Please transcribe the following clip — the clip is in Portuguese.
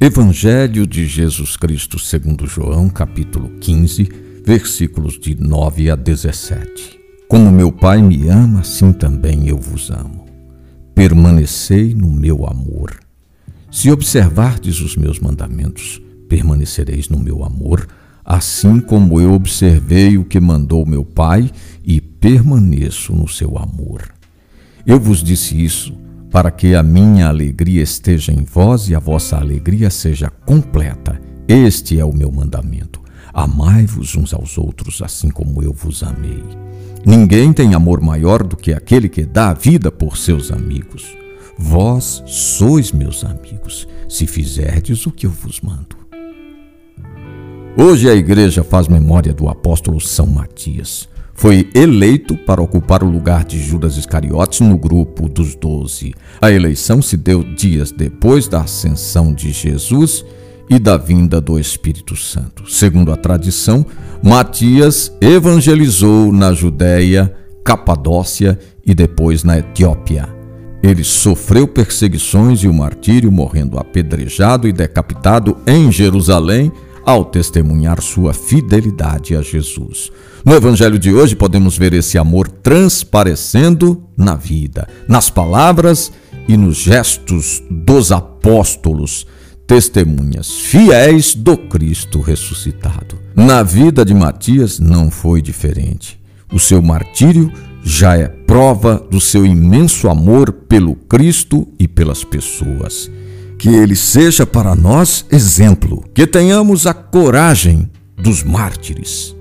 Evangelho de Jesus Cristo segundo João, capítulo 15, versículos de 9 a 17. Como meu Pai me ama, assim também eu vos amo. Permanecei no meu amor. Se observardes os meus mandamentos, permanecereis no meu amor, assim como eu observei o que mandou meu Pai e permaneço no seu amor. Eu vos disse isso para que a minha alegria esteja em vós e a vossa alegria seja completa. Este é o meu mandamento. Amai-vos uns aos outros, assim como eu vos amei. Ninguém tem amor maior do que aquele que dá a vida por seus amigos. Vós sois meus amigos, se fizerdes o que eu vos mando. Hoje a igreja faz memória do apóstolo São Matias foi eleito para ocupar o lugar de Judas Iscariotes no grupo dos doze. A eleição se deu dias depois da ascensão de Jesus e da vinda do Espírito Santo. Segundo a tradição, Matias evangelizou na Judéia, Capadócia e depois na Etiópia. Ele sofreu perseguições e o martírio, morrendo apedrejado e decapitado em Jerusalém ao testemunhar sua fidelidade a Jesus. No Evangelho de hoje podemos ver esse amor transparecendo na vida, nas palavras e nos gestos dos apóstolos, testemunhas fiéis do Cristo ressuscitado. Na vida de Matias não foi diferente. O seu martírio já é prova do seu imenso amor pelo Cristo e pelas pessoas. Que ele seja para nós exemplo, que tenhamos a coragem dos mártires.